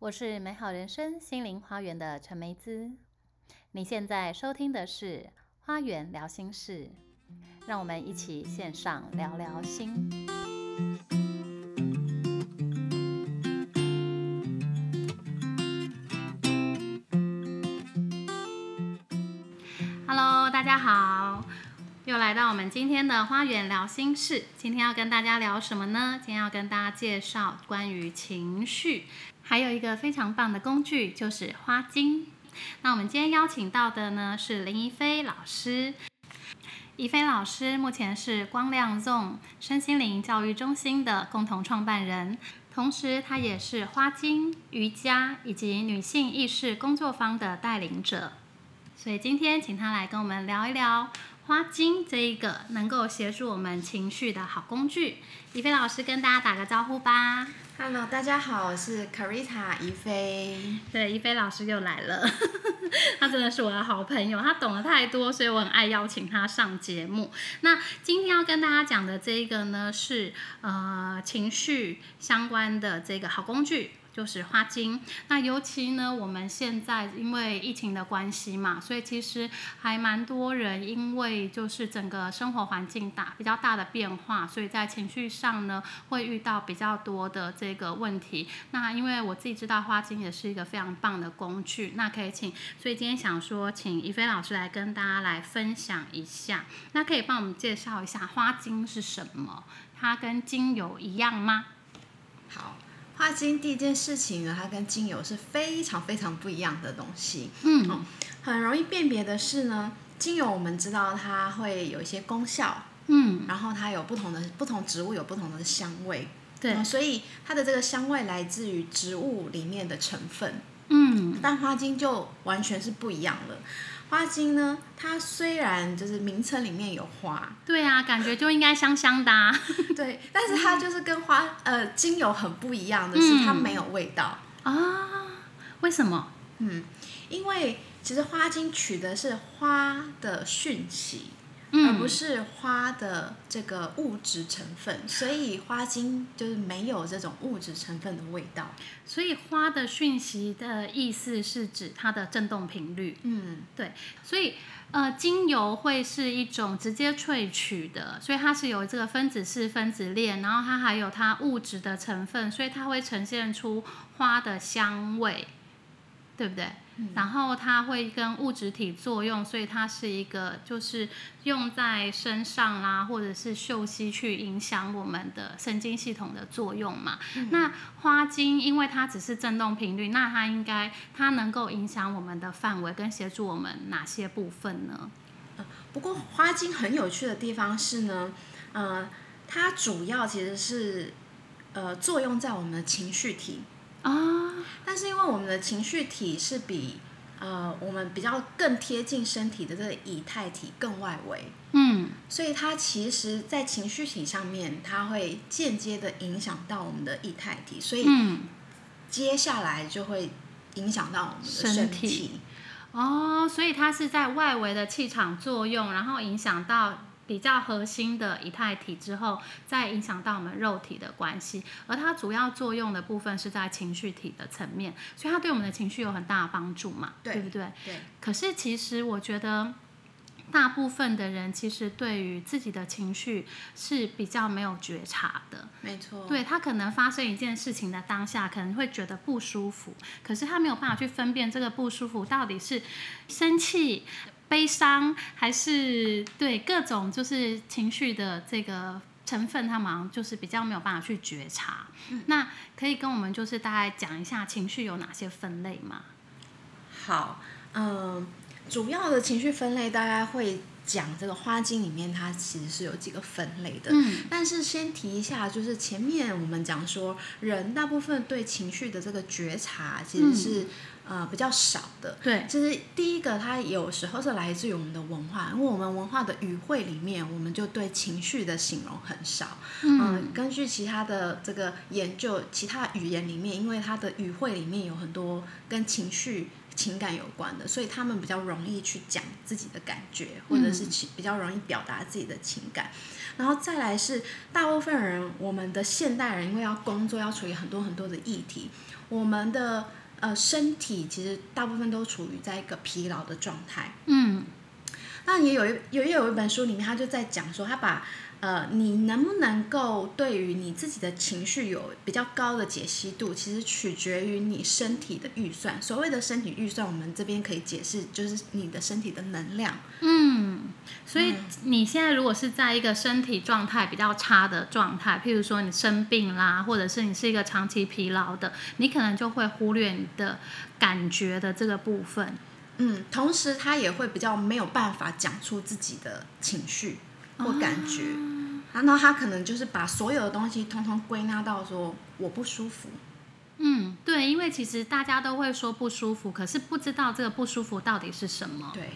我是美好人生心灵花园的陈梅姿。你现在收听的是《花园聊心事》，让我们一起线上聊聊心。Hello，大家好，又来到我们今天的花园聊心事。今天要跟大家聊什么呢？今天要跟大家介绍关于情绪，还有一个非常棒的工具，就是花精。那我们今天邀请到的呢是林怡菲老师。怡菲老师目前是光亮 Zone 身心灵教育中心的共同创办人，同时她也是花精、瑜伽以及女性意识工作坊的带领者。所以今天请她来跟我们聊一聊花精这一个能够协助我们情绪的好工具。怡菲老师跟大家打个招呼吧。Hello，大家好，我是 Carita 怡菲。对，怡菲老师又来了，他真的是我的好朋友，他懂得太多，所以我很爱邀请他上节目。那今天要跟大家讲的这一个呢，是呃情绪相关的这个好工具。就是花精，那尤其呢，我们现在因为疫情的关系嘛，所以其实还蛮多人因为就是整个生活环境大比较大的变化，所以在情绪上呢会遇到比较多的这个问题。那因为我自己知道花精也是一个非常棒的工具，那可以请，所以今天想说请怡菲老师来跟大家来分享一下，那可以帮我们介绍一下花精是什么？它跟精油一样吗？好，花精第一件事情呢，它跟精油是非常非常不一样的东西。嗯哦很容易辨别的是呢，精油我们知道它会有一些功效，嗯，然后它有不同的不同植物有不同的香味，对嗯，所以它的这个香味来自于植物里面的成分。嗯但花精就完全是不一样了。花精呢，它虽然就是名称里面有花，对啊，感觉就应该香香的、啊。对，但是它就是跟花呃精油很不一样的是，它嗯没有味道。啊，为什么？嗯，因为其实花精取的是花的讯息，嗯，而不是花的这个物质成分，所以花精就是没有这种物质成分的味道。所以花的讯息的意思是指它的振动频率。嗯，对所以呃，精油会是一种直接萃取的，所以它是有这个分子式分子链，然后它还有它物质的成分，所以它会呈现出花的香味，对不对？然后它会跟物质体作用，所以它是一个就是用在身上啦，或者是嗅息去影响我们的神经系统的作用嘛。那花精因为它只是振动频率，那它应该它能够影响我们的范围跟协助我们哪些部分呢？不过花精很有趣的地方是呢，呃，它主要其实是呃作用在我们的情绪体，啊，但是因为我们的情绪体是比呃我们比较更贴近身体的这个以太体更外围，嗯，所以它其实在情绪体上面，它会间接的影响到我们的以太体，所以嗯，接下来就会影响到我们的身体。哦，所以它是在外围的气场作用，然后影响到比较核心的以太体之后，再影响到我们肉体的关系。而它主要作用的部分是在情绪体的层面，所以它对我们的情绪有很大的帮助嘛，对不对？对，可是其实我觉得。大部分的人其实对于自己的情绪是比较没有觉察的，没错。对他可能发生一件事情的当下，可能会觉得不舒服，可是他没有办法去分辨这个不舒服到底是生气、悲伤，还是对各种就是情绪的这个成分，他们好像就是比较没有办法去觉察。那可以跟我们就是大概讲一下情绪有哪些分类吗？好，嗯，主要的情绪分类大概会讲这个花精里面，它其实是有几个分类的。嗯但是先提一下，就是前面我们讲说，人大部分对情绪的这个觉察其实是、呃比较少的。对，其实第一个，它有时候是来自于我们的文化，因为我们文化的语汇里面，我们就对情绪的形容很少。嗯，根据其他的这个研究，其他语言里面，因为它的语汇里面有很多跟情绪、情感有关的，所以他们比较容易去讲自己的感觉，或者是比较容易表达自己的情感。然后再来是大部分人，我们的现代人因为要工作，要处理很多很多的议题，我们的呃身体其实大部分都处于在一个疲劳的状态。嗯，那也有一有也有一本书里面，他就在讲说，他把。呃，你能不能够对于你自己的情绪有比较高的解析度，其实取决于你身体的预算。所谓的身体预算，我们这边可以解释，就是你的身体的能量。嗯，所以你现在如果是在一个身体状态比较差的状态，譬如说你生病啦，或者是你是一个长期疲劳的，你可能就会忽略你的感觉的这个部分。嗯，同时他也会比较没有办法讲出自己的情绪或感觉。然后他可能就是把所有的东西通通归纳到说我不舒服。嗯，对，因为其实大家都会说不舒服，可是不知道这个不舒服到底是什么。对，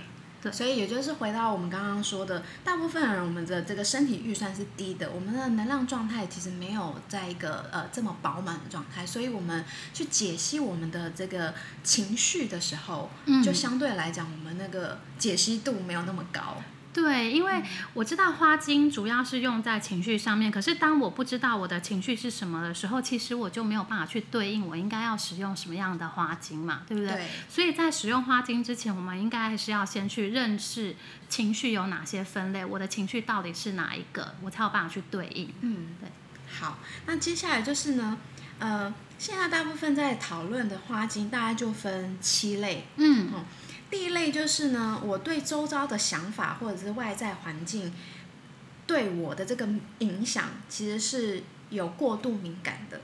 对，所以也就是回到我们刚刚说的，大部分人我们的这个身体预算是低的，我们的能量状态其实没有在一个呃这么饱满的状态，所以我们去解析我们的这个情绪的时候，就相对来讲我们那个解析度没有那么高。对，因为我知道花精主要是用在情绪上面，可是当我不知道我的情绪是什么的时候，其实我就没有办法去对应我应该要使用什么样的花精嘛，对不对？对。所以在使用花精之前，我们应该还是要先去认识情绪有哪些分类，我的情绪到底是哪一个，我才有办法去对应。嗯，对。好，那接下来就是呢，呃，现在大部分在讨论的花精，大概就分七类。嗯。第一类就是呢，我对周遭的想法或者是外在环境对我的这个影响，其实是有过度敏感的。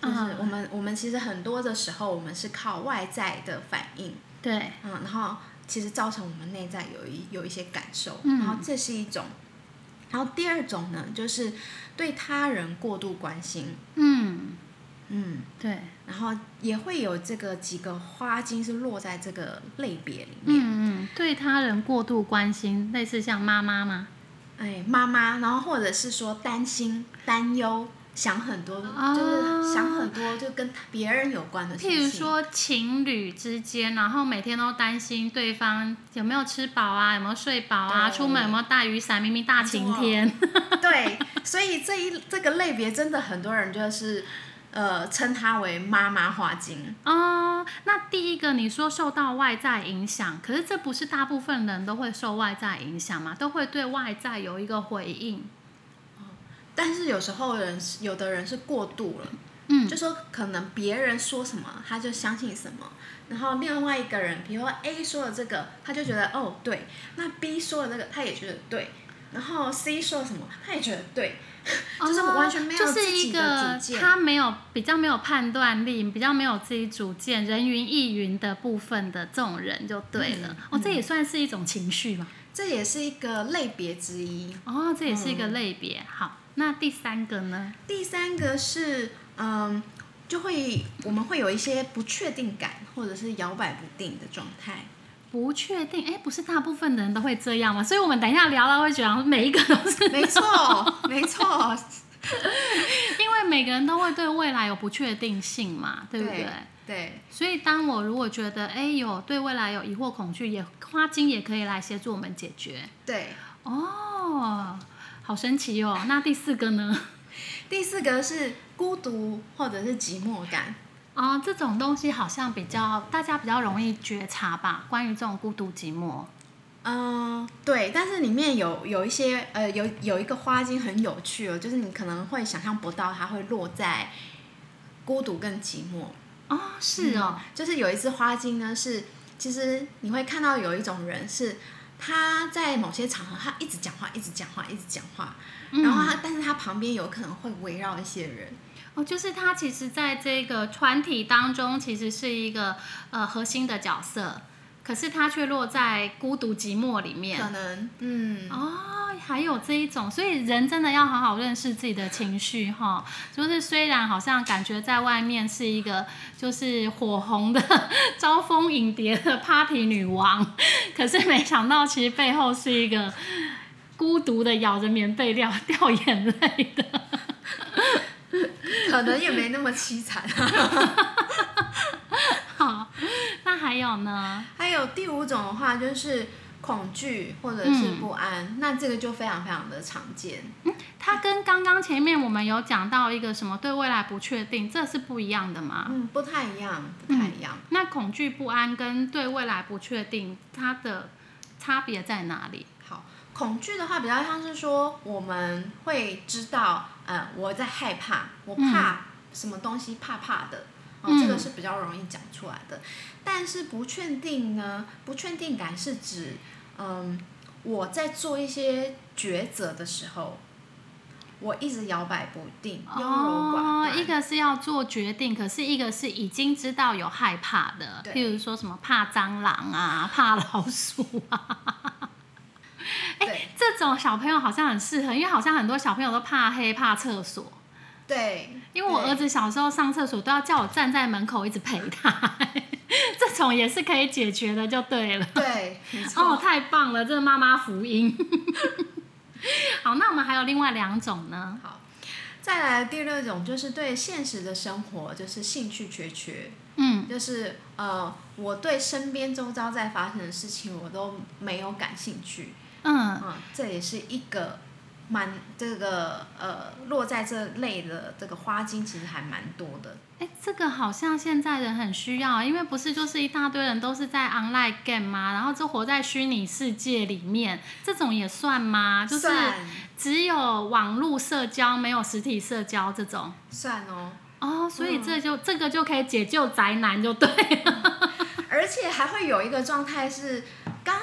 就是我们我们其实很多的时候，我们是靠外在的反应，对，嗯，然后其实造成我们内在有一有一些感受，然后这是一种。然后第二种呢，就是对他人过度关心，嗯。嗯，对，然后也会有这个几个花精是落在这个类别里面。嗯嗯，对他人过度关心，类似像妈妈吗？哎，妈妈，然后或者是说担心、担忧、想很多，就是想很多，就跟别人有关的事情。譬如说情侣之间，然后每天都担心对方有没有吃饱啊，有没有睡饱啊，出门有没有带雨伞，明明大晴天。对，所以这一这个类别真的很多人就是。呃，称它为妈妈花精哦。那第一个你说受到外在影响，可是这不是大部分人都会受外在影响吗？都会对外在有一个回应。但是有时候人有的人是过度了，嗯，就说可能别人说什么他就相信什么，然后另外一个人，比如说 A 说的这个，他就觉得哦对，那 B 说的那个他也觉得对，然后 C 说什么他也觉得对。就是完全没有自己的主见，他没有比较没有判断力，比较没有自己主见，人云亦云的部分的这种人就对了。哦，这也算是一种情绪嘛？这也是一个类别之一。哦，这也是一个类别。好，那第三个呢？第三个是嗯，就会我们会有一些不确定感，或者是摇摆不定的状态。不确定，哎，不是大部分的人都会这样吗？所以我们等一下聊到会觉得每一个都是 没错，没错，因为每个人都会对未来有不确定性嘛，对不对？对。所以当我如果觉得哎有对未来有疑惑恐惧，也花精也可以来协助我们解决。对。哦，好神奇哦。那第四个呢？第四个是孤独或者是寂寞感。啊，这种东西好像比较大家比较容易觉察吧。关于这种孤独寂寞，嗯，对，但是里面有有一些呃，有有一个花精很有趣哦，就是你可能会想象不到它会落在孤独跟寂寞。哦，是哦，就是有一只花精呢，是其实你会看到有一种人是他在某些场合他一直讲话，一直讲话，一直讲话，然后他但是他旁边有可能会围绕一些人。哦，就是他其实在这个团体当中，其实是一个呃核心的角色，可是他却落在孤独寂寞里面。可能，嗯，哦，还有这一种，所以人真的要好好认识自己的情绪哈。就是虽然好像感觉在外面是一个就是火红的 招蜂引蝶的 party 女王，可是没想到其实背后是一个孤独的咬着棉被掉掉眼泪的。可能也没那么凄惨。好，那还有有呢？还有第五种的话就是恐惧或者是不安，那这个就非常非常的常见。它跟刚刚前面我们有讲到一个什么对未来不确定，这是不一样的吗？嗯，不太一样，不太一样。那恐惧不安跟对未来不确定，它的差别在哪里？好，恐惧的话比较像是说我们会知道，呃，我在害怕，我怕什么东西，怕怕的，哦，这个是比较容易讲出来的。但是不确定呢？不确定感是指，嗯，我在做一些抉择的时候。我一直摇摆不定，优柔寡断。一个是要做决定，可是一个是已经知道有害怕的，譬如说什么怕蟑螂啊，怕老鼠啊。哎，这种小朋友好像很适合，因为好像很多小朋友都怕黑、怕厕所。对，因为我儿子小时候上厕所都要叫我站在门口一直陪他，这种也是可以解决的，就对了。对，哦，太棒了，这是妈妈福音。好，那我们还有另外两种呢。好，再来第六种就是对现实的生活就是兴趣缺缺。嗯，就是呃，我对身边周遭在发生的事情我都没有感兴趣。嗯嗯，这也是一个。蛮这个呃，落在这类的这个花精其实还蛮多的。哎，这个好像现在人很需要，因为不是就是一大堆人都是在 online game 吗？然后就活在虚拟世界里面，这种也算吗？就是只有网络社交，没有实体社交这种。算哦。哦，所以这就这个就可以解救宅男就对了。而且还会有一个状态是，刚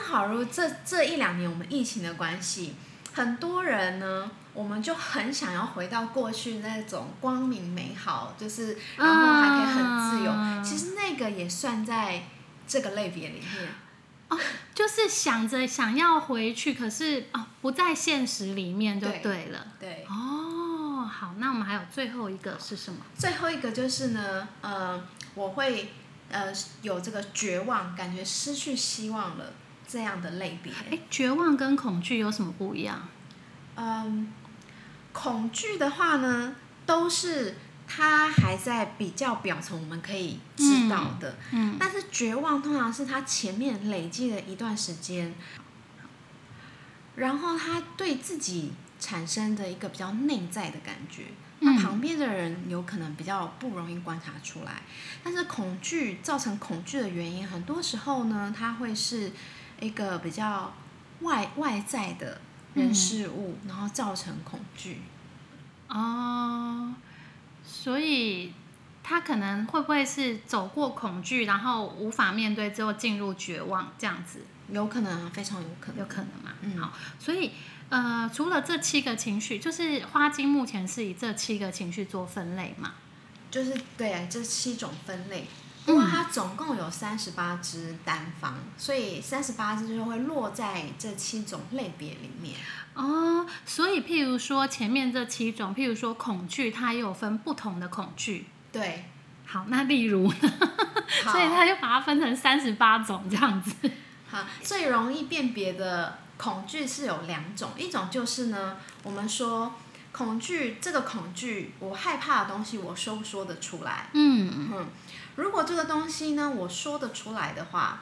好如这这一两年我们疫情的关系。很多人呢，我们就很想要回到过去那种光明美好，就是然后还可以很自由。其实那个也算在这个类别里面。哦，就是想着想要回去，可是哦不在现实里面就对了。对。哦，好，那我们还有最后一个是什么？最后一个就是呢，呃，我会呃有这个绝望，感觉失去希望了。这样的类别，哎，绝望跟恐惧有什么不一样？嗯，恐惧的话呢，都是它还在比较表层，我们可以知道的。嗯，但是绝望通常是他前面累积了一段时间，然后他对自己产生的一个比较内在的感觉，那旁边的人有可能比较不容易观察出来。但是恐惧造成恐惧的原因，很多时候呢，它会是。一个比较外外在的人事物，然后造成恐惧哦，所以他可能会不会是走过恐惧，然后无法面对之后进入绝望这样子？有可能啊，非常有可能，有可能嘛。嗯，好，所以呃，除了这七个情绪，就是花精目前是以这七个情绪做分类嘛？就是对，这七种分类。因为它总共有三十八支单方，所以三十八支就会落在这七种类别里面。哦，所以譬如说前面这七种，譬如说恐惧，它也有分不同的恐惧。对，好，那例如，所以它就把它分成三十八种这样子。好，最容易辨别的恐惧是有两种，一种就是呢，我们说恐惧，这个恐惧，我害怕的东西，我说不说得出来？嗯嗯。如果这个东西呢，我说得出来的话，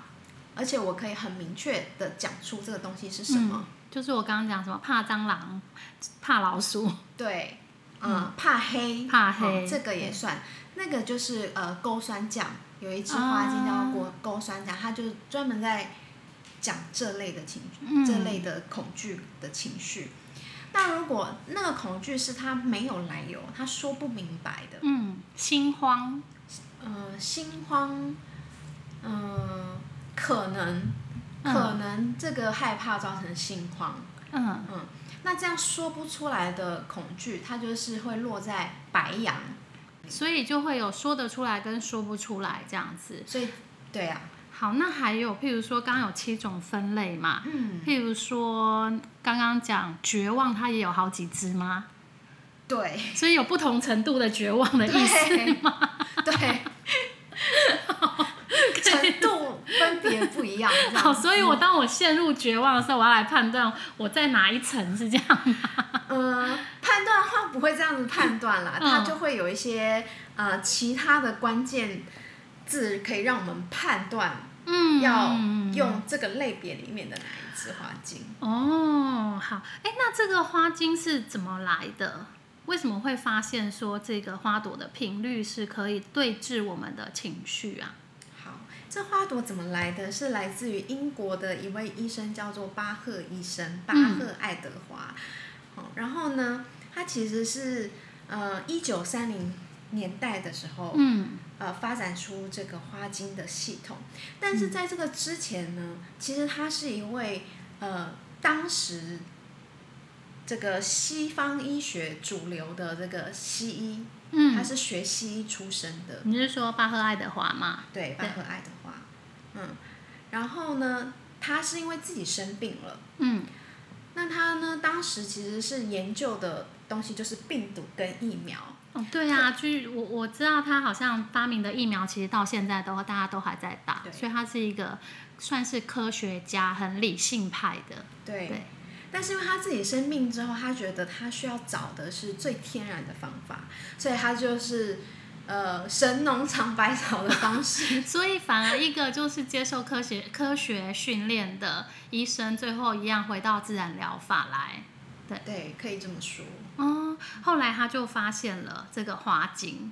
而且我可以很明确的讲出这个东西是什么，就是我刚刚讲什么怕蟑螂、怕老鼠，对，嗯，怕黑，怕黑，这个也算。那个就是呃勾酸酱，有一支花精叫勾勾酸酱，它就专门在讲这类的情绪，这类的恐惧的情绪。那如果那个恐惧是他没有来由，他说不明白的，嗯，心慌。嗯，心慌，嗯，可能，可能这个害怕造成心慌，嗯。嗯，那这样说不出来的恐惧，它就是会落在白羊，所以就会有说得出来跟说不出来这样子，所以，对啊，好，那还有譬如说，刚刚有七种分类嘛，嗯，譬如说刚刚讲绝望，它也有好几只吗？对，所以有不同程度的绝望的意思吗？对。程度分别不一样，好，所以我当我陷入绝望的时候，我要来判断我在哪一层，是这样吗？嗯，判断的话不会这样子判断啦，它就会有一些呃其他的关键字可以让我们判断嗯，要嗯用这个类别里面的哪一支花精。哦，好，哎，那这个花精是怎么来的？为什么会发现说这个花朵的频率是可以对治我们的情绪啊？好，这花朵怎么来的？是来自于英国的一位医生，叫做巴赫医生，巴赫爱德华。好、然后呢，他其实是呃一九三零年代的时候，嗯。呃发展出这个花精的系统。但是在这个之前呢，其实他是一位呃当时这个西方医学主流的这个西医，嗯。他嗯，是学西医出身的。你是说巴赫爱德华吗？对，巴赫爱德华，嗯，然后呢，他是因为自己生病了，嗯。那他呢，当时其实是研究的东西就是病毒跟疫苗，哦，对啊，据我我知道他好像发明的疫苗，其实到现在都大家都还在打，所以他是一个算是科学家，很理性派的。对。对但是因为他自己生病之后，他觉得他需要找的是最天然的方法，所以他就是呃神农尝百草的方式。所以反而一个就是接受科学科学训练的医生，最后一样回到自然疗法来。对，可以这么说。哦，后来他就发现了这个花精。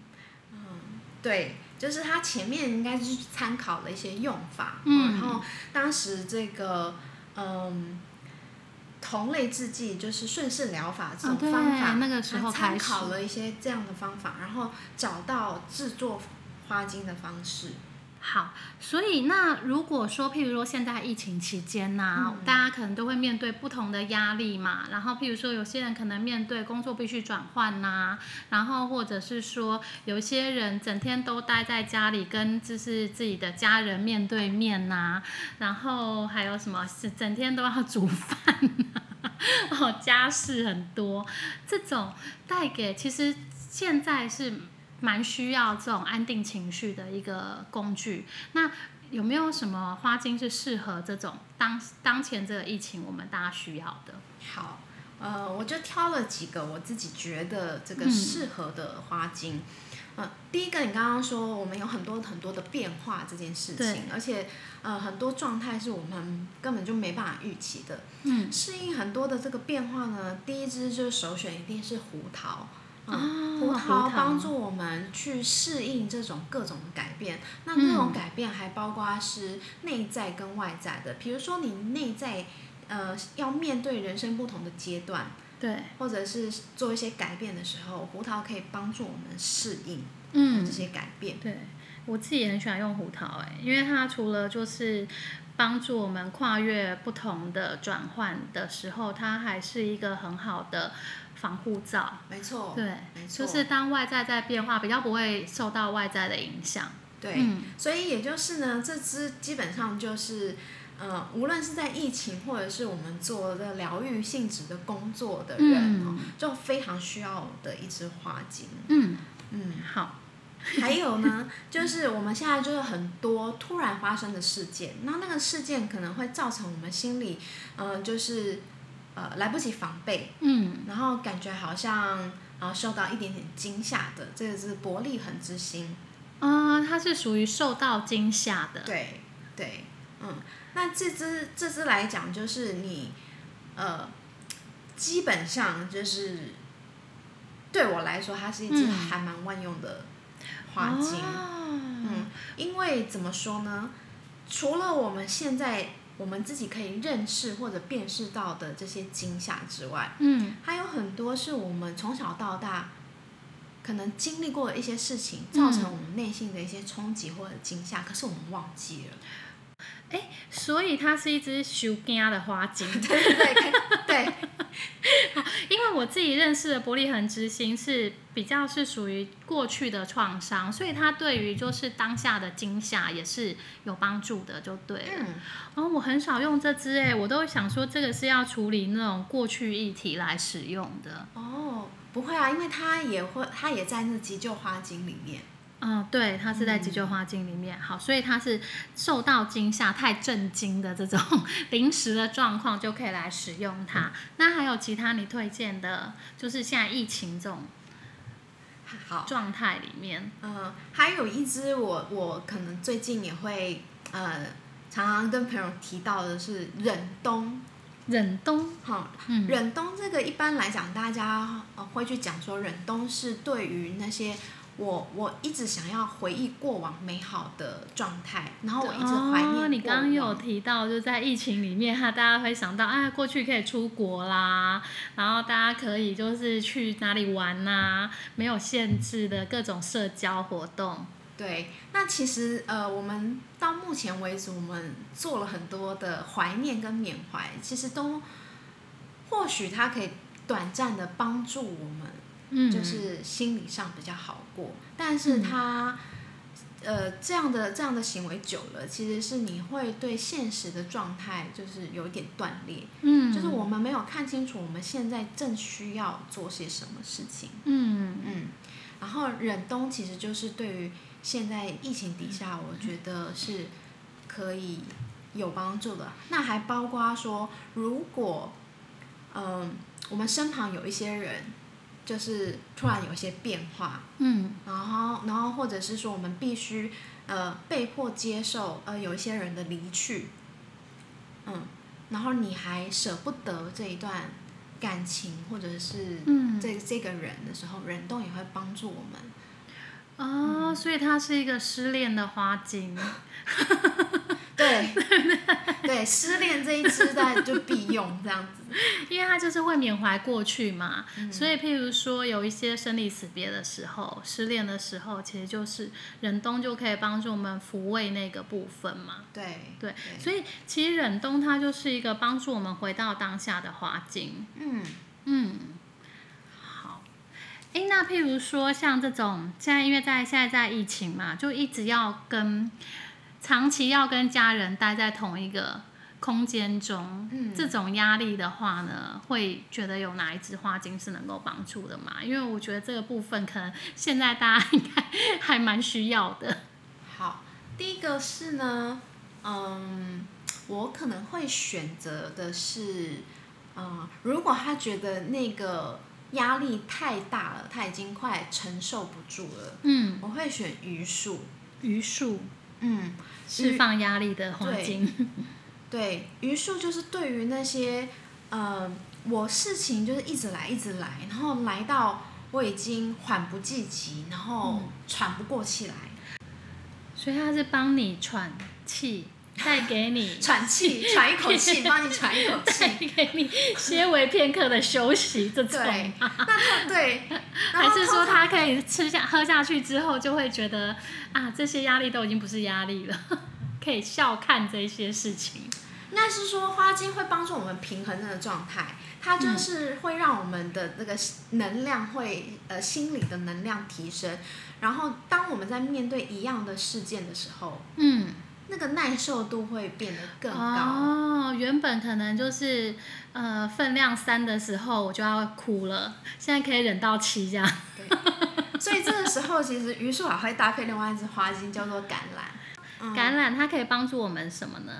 对，就是他前面应该是参考了一些用法，嗯然后当时这个嗯。同类制剂就是顺势疗法这种方法，那个时候参考了一些这样的方法，然后找到制作花精的方式。好，所以那如果说，譬如说现在疫情期间呐、嗯大家可能都会面对不同的压力嘛。然后譬如说，有些人可能面对工作必须转换呐，然后或者是说，有些人整天都待在家里，跟就是自己的家人面对面呐、然后还有什么是整天都要煮饭、哦，家事很多，这种带给其实现在是蛮需要这种安定情绪的一个工具。那有没有什么花精是适合这种当当前这个疫情我们大家需要的？好，呃，我就挑了几个我自己觉得这个嗯适合的花精。呃，第一个你刚刚说我们有很多很多的变化这件事情，而且呃很多状态是我们根本就没办法预期的。嗯，适应很多的这个变化呢，第一支就是首选一定是胡桃。哦胡胡桃桃帮助我们去适应这种各种的改变，那这种嗯。改变还包括是内在跟外在的，比如说你内在呃要面对人生不同的阶段，对，或者是做一些改变的时候，胡桃可以帮助我们适应嗯这，些改变。对我自己也很喜欢用胡桃、哎，因为它除了就是帮助我们跨越不同的转换的时候，它还是一个很好的防护罩。没错，对，没错，就是当外在在变化，比较不会受到外在的影响。对，嗯所以也就是呢，这支基本上就是。呃，无论是在疫情，或者是我们做的疗愈性质的工作的人、哦，嗯就非常需要的一支花精。嗯，嗯，好，还有呢，就是我们现在就是很多突然发生的事件，那那个事件可能会造成我们心里，呃，就是呃来不及防备，嗯然后感觉好像呃受到一点点惊吓的，这个是伯利恒之心。啊、它是属于受到惊吓的。对对，嗯，那这只这只来讲，就是你呃，基本上就是对我来说，它是一支嗯还蛮万用的花精。哦、嗯，因为怎么说呢？除了我们现在我们自己可以认识或者辨识到的这些惊吓之外，嗯还有很多是我们从小到大可能经历过的一些事情，嗯造成我们内心的一些冲击或者惊吓，可是我们忘记了。哎所以它是一只修惊的花精。对对对对，因为我自己认识的伯利恒之星是比较是属于过去的创伤，所以它对于就是当下的惊吓也是有帮助的，就对了。嗯，哦，我很少用这支诶，我都想说这个是要处理那种过去议题来使用的。哦，不会啊，因为它也会，它也在那急救花精里面。嗯，对，它是在急救花精里面。好，所以它是受到惊吓、太震惊的这种 临时的状况，就可以来使用它。那还有其他你推荐的，就是现在疫情这种好，状态里面，呃，还有一支我我可能最近也会呃常常跟朋友提到的是忍冬。忍冬，好，嗯，忍冬这个一般来讲，大家呃会去讲说，忍冬是对于那些我我一直想要回忆过往美好的状态，然后我一直怀念哦。你刚刚有提到，就在疫情里面，哈，大家会想到，啊，过去可以出国啦，然后大家可以就是去哪里玩呐、没有限制的各种社交活动。对，那其实呃，我们到目前为止，我们做了很多的怀念跟缅怀，其实都或许它可以短暂的帮助我们，嗯，就是心理上比较好过，但是他。呃，这样的这样的行为久了，其实是你会对现实的状态就是有一点断裂，嗯，就是我们没有看清楚我们现在正需要做些什么事情，嗯嗯，然后忍冬其实就是对于现在疫情底下，我觉得是可以有帮助的。那还包括说，如果嗯、我们身旁有一些人，就是突然有一些变化，嗯。然后然后或者是说我们必须呃被迫接受呃有一些人的离去，嗯，然后你还舍不得这一段感情或者是嗯，这这个人的时候，忍冬也会帮助我们。哦，所以它是一个失恋的花精。对对，失恋这一支在就必用这样子。因为它就是会缅怀过去嘛，嗯所以譬如说有一些生离死别的时候、失恋的时候，其实就是忍冬就可以帮助我们抚慰那个部分嘛。对对，所以其实忍冬它就是一个帮助我们回到当下的花精。嗯嗯，好。诶，那譬如说像这种，现在因为在现在在疫情嘛，就一直要跟长期要跟家人待在同一个空间中，嗯这种压力的话呢，会觉得有哪一支花精是能够帮助的嘛？因为我觉得这个部分可能现在大家应该还蛮需要的。好，第一个是呢，嗯，我可能会选择的是，嗯，如果他觉得那个压力太大了，他已经快承受不住了，嗯，我会选榆树。榆树嗯，释放压力的黄金。对，榆树就是对于那些，呃，我事情就是一直来一直来，然后来到我已经缓不济急，然后喘不过气来，所以它是帮你喘气，带给你喘气，喘一口气，帮你喘一口带气。给你些微片刻的休息，这种对，吗那对，还是说他可以吃下喝下去之后，就会觉得啊，这些压力都已经不是压力了，可以笑看这些事情。应该是说花精会帮助我们平衡那个状态，它就是会让我们的那个能量会呃心理的能量提升，然后当我们在面对一样的事件的时候，嗯，那个耐受度会变得更高。哦，原本可能就是呃分量三的时候我就要哭了，现在可以忍到七这样。对，所以这个时候其实榆树还会搭配另外一支花精，叫做橄榄。嗯橄榄它可以帮助我们什么呢？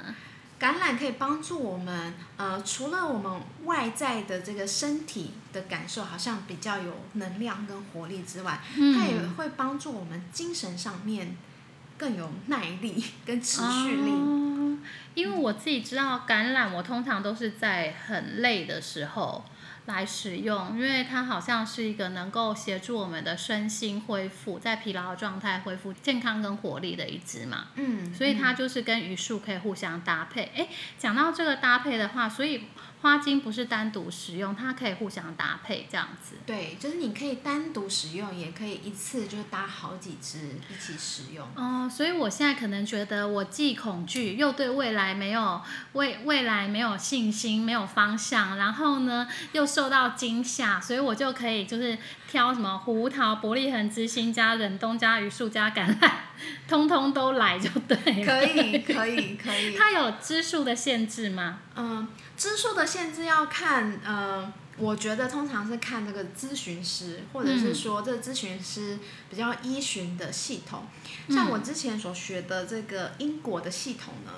橄榄可以帮助我们，呃，除了我们外在的这个身体的感受好像比较有能量跟活力之外，它也嗯，会帮助我们精神上面更有耐力 跟持续力。哦，因为我自己知道橄榄，我通常都是在很累的时候来使用，因为它好像是一个能够协助我们的身心恢复，在疲劳的状态恢复健康跟活力的一支嘛。嗯，所以它就是跟榆树可以互相搭配。诶，讲到这个搭配的话，所以花精不是单独使用，它可以互相搭配这样子。对，就是你可以单独使用，也可以一次就搭好几支一起使用。哦，所以我现在可能觉得我既恐惧，又对未来没有未未来没有信心，没有方向，然后呢又受到惊吓，所以我就可以就是挑什么胡桃、伯利恒之心加忍冬加榆树加橄榄，通通都来就对了。可以，可以，可以。它有支数的限制吗？嗯，支数的限制要看，呃，我觉得通常是看这个咨询师，或者是说这个咨询师比较依循的系统。像我之前所学的这个英国的系统呢，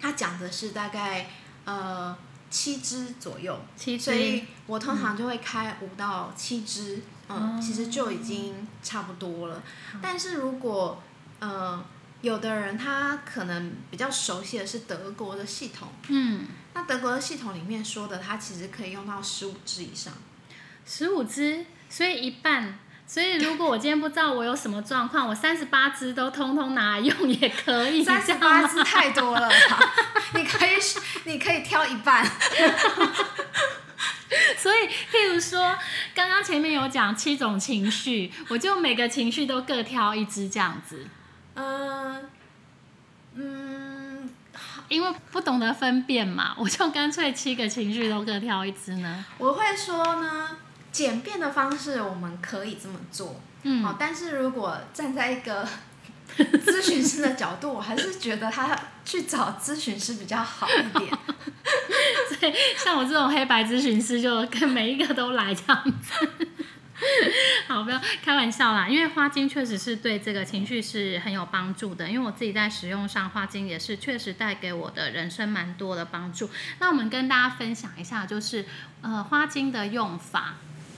它讲的是大概呃七支左右，所以我通常就会开五到七支，嗯，哦其实就已经差不多了。但是如果呃有的人他可能比较熟悉的是德国的系统，嗯，那德国的系统里面说的，它其实可以用到十五支以上。十五支，所以一半。所以如果我今天不知道我有什么状况，我三十八支都通通拿来用也可以。三十八支太多了，你可以你可以挑一半。所以，譬如说，刚刚前面有讲七种情绪，我就每个情绪都各挑一支这样子。嗯嗯，因为不懂得分辨嘛，我就干脆七个情绪都各挑一支呢。我会说呢，简便的方式我们可以这么做，嗯，好，但是如果站在一个咨询师的角度，我还是觉得他去找咨询师比较好一点。所以，像我这种黑白咨询师，就跟每一个都来这样子。好，不要开玩笑啦，因为花精确实是对这个情绪是很有帮助的。因为我自己在使用上，花精也是确实带给我的人生蛮多的帮助。那我们跟大家分享一下，就是呃花精的用法。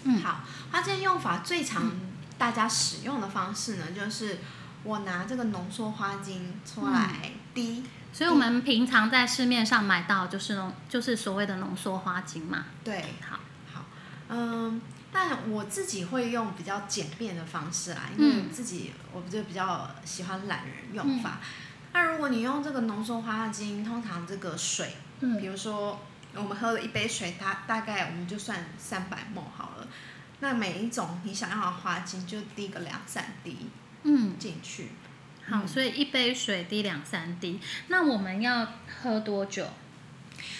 嗯，好，花精用法最常大家使用的方式呢，就是我拿这个浓缩花精出来滴。所以我们平常在市面上买到就是浓，就是所谓的浓缩花精嘛。对，好，好，嗯。但我自己会用比较简便的方式啦，因为自己我就比较喜欢懒人用法。那如果你用这个浓缩花精，通常这个水，嗯比如说我们喝了一杯水，它大概我们就算三百沫好了。那每一种你想要的花精就滴个两三滴，嗯，进去。好，所以一杯水滴两三滴。那我们要喝多久？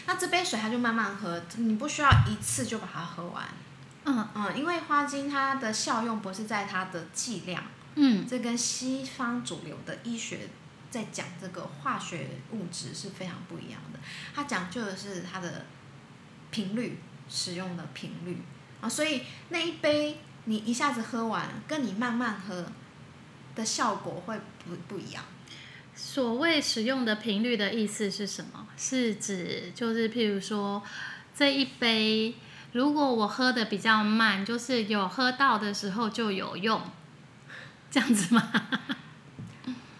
那这杯水它就慢慢喝，你不需要一次就把它喝完。嗯嗯，因为花精它的效用不是在它的剂量，嗯，这跟西方主流的医学在讲这个化学物质是非常不一样的。它讲究的是它的频率，使用的频率啊，所以那一杯你一下子喝完，跟你慢慢喝的效果会不不一样。所谓使用的频率的意思是什么？是指就是譬如说这一杯。如果我喝的比较慢，就是有喝到的时候就有用，这样子吗？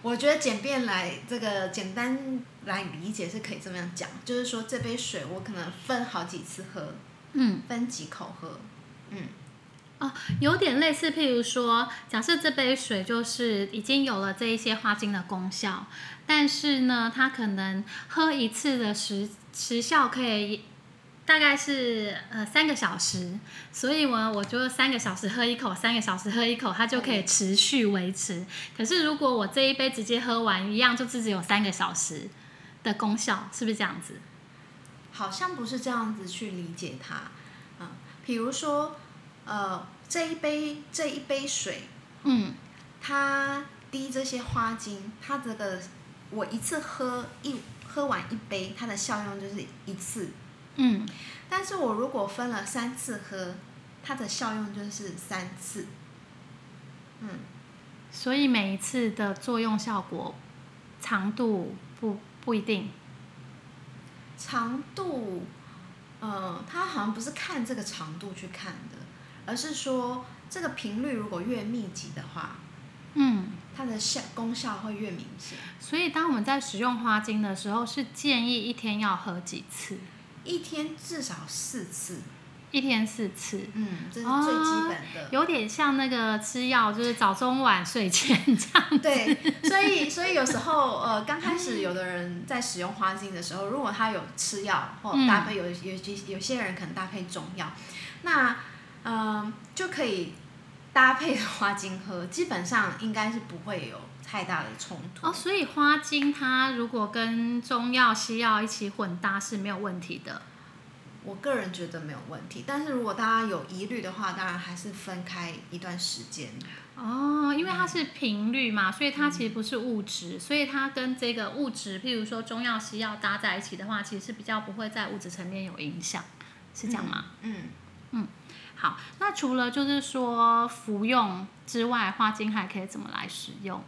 我觉得简便来这个简单来理解是可以这么样讲，就是说这杯水我可能分好几次喝，嗯，分几口喝，嗯，哦，有点类似，譬如说，假设这杯水就是已经有了这一些花精的功效，但是呢，它可能喝一次的时时效可以。大概是呃三个小时，所以我我就三个小时喝一口，三个小时喝一口，它就可以持续维持。可是如果我这一杯直接喝完，一样就只有三个小时的功效，是不是这样子？好像不是这样子去理解它，嗯，比如说呃这一杯这一杯水，嗯，它滴这些花精，它这个我一次喝一喝完一杯，它的效用就是一次。嗯，但是我如果分了三次喝，它的效用就是三次。嗯，所以每一次的作用效果长度不不一定。长度，呃，它好像不是看这个长度去看的，而是说这个频率如果越密集的话，嗯，它的效功效会越明显。所以当我们在使用花精的时候，是建议一天要喝几次？一天至少四次，一天四次，嗯，这是最基本的，有点像那个吃药，就是早中晚睡前这样。对，所以所以有时候呃，刚开始有的人在使用花精的时候，如果他有吃药或搭配有有有有些人可能搭配中药，那嗯就可以搭配花精喝，基本上应该是不会有。太大的冲突哦，所以花精它如果跟中药、西药一起混搭是没有问题的。我个人觉得没有问题，但是如果大家有疑虑的话，当然还是分开一段时间。哦，因为它是频率嘛，所以它其实不是物质，所以它跟这个物质，譬如说中药、西药搭在一起的话，其实是比较不会在物质层面有影响，是这样吗？嗯嗯，好，那除了就是说服用之外，花精还可以怎么来使用？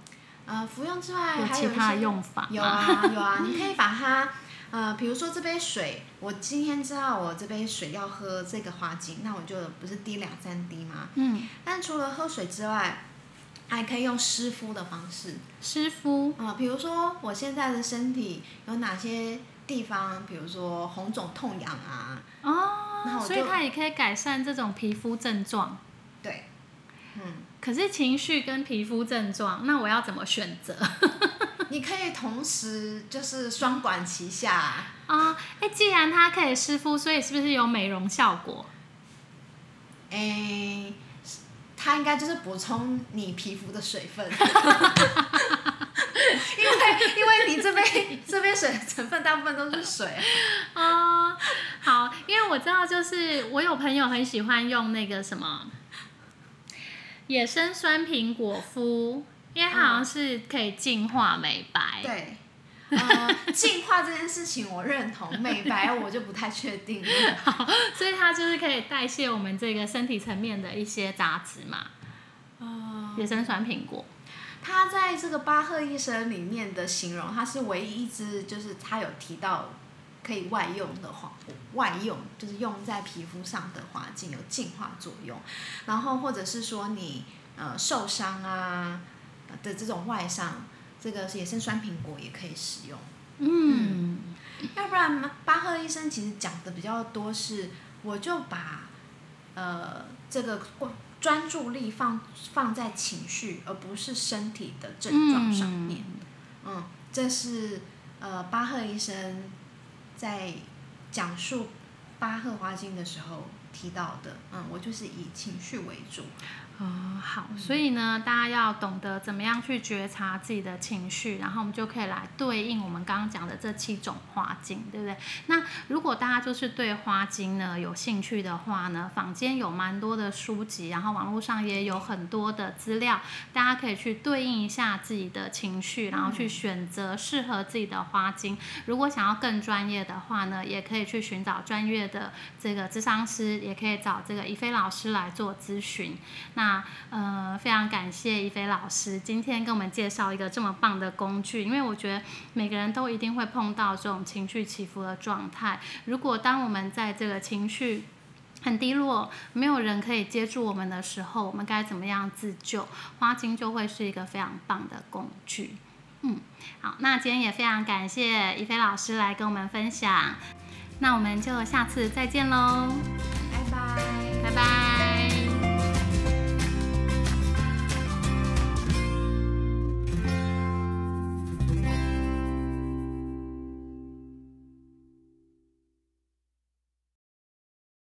呃，服用之外还有其他用法有啊有啊，你可以把它，呃，比如说这杯水，我今天知道我这杯水要喝这个花精，那我就不是滴两三滴吗？嗯。但除了喝水之外，还可以用湿敷的方式。湿敷，啊、比如说我现在的身体有哪些地方，比如说红肿痛痒啊，哦，所以它也可以改善这种皮肤症状。对，嗯，可是情绪跟皮肤症状，那我要怎么选择 你可以同时就是双管齐下。啊？哎、既然它可以湿敷，所以是不是有美容效果？诶，它应该就是补充你皮肤的水分，因为因为你这边这边水成分大部分都是水，哦，好，因为我知道，就是我有朋友很喜欢用那个什么野生酸苹果敷，因为它好像是可以净化美白。对。呃，净化这件事情我认同，美白我就不太确定了。好，所以它就是可以代谢我们这个身体层面的一些杂质嘛。哦野生酸苹果。它在这个巴赫医生里面的形容，它是唯一一支就是他有提到可以外用的花，外用就是用在皮肤上的花精有净化作用，然后或者是说你呃受伤啊的这种外伤，这个野生酸苹果也可以使用。嗯，要不然巴赫医生其实讲的比较多是，我就把呃这个专注力放放在情绪，而不是身体的症状上面。嗯这是呃巴赫医生在讲述巴赫花精的时候提到的。嗯，我就是以情绪为主。啊，好，所以呢，大家要懂得怎么样去觉察自己的情绪，然后我们就可以来对应我们刚刚讲的这七种花精，对不对？那如果大家就是对花精呢有兴趣的话呢，坊间有蛮多的书籍，然后网络上也有很多的资料，大家可以去对应一下自己的情绪，然后去选择适合自己的花精。如果想要更专业的话呢，也可以去寻找专业的这个智商师，也可以找这个怡菲老师来做咨询。那呃，非常感谢一菲老师今天跟我们介绍一个这么棒的工具，因为我觉得每个人都一定会碰到这种情绪起伏的状态。如果当我们在这个情绪很低落，没有人可以接住我们的时候，我们该怎么样自救？花精就会是一个非常棒的工具。嗯，好，那今天也非常感谢一菲老师来跟我们分享，那我们就下次再见喽。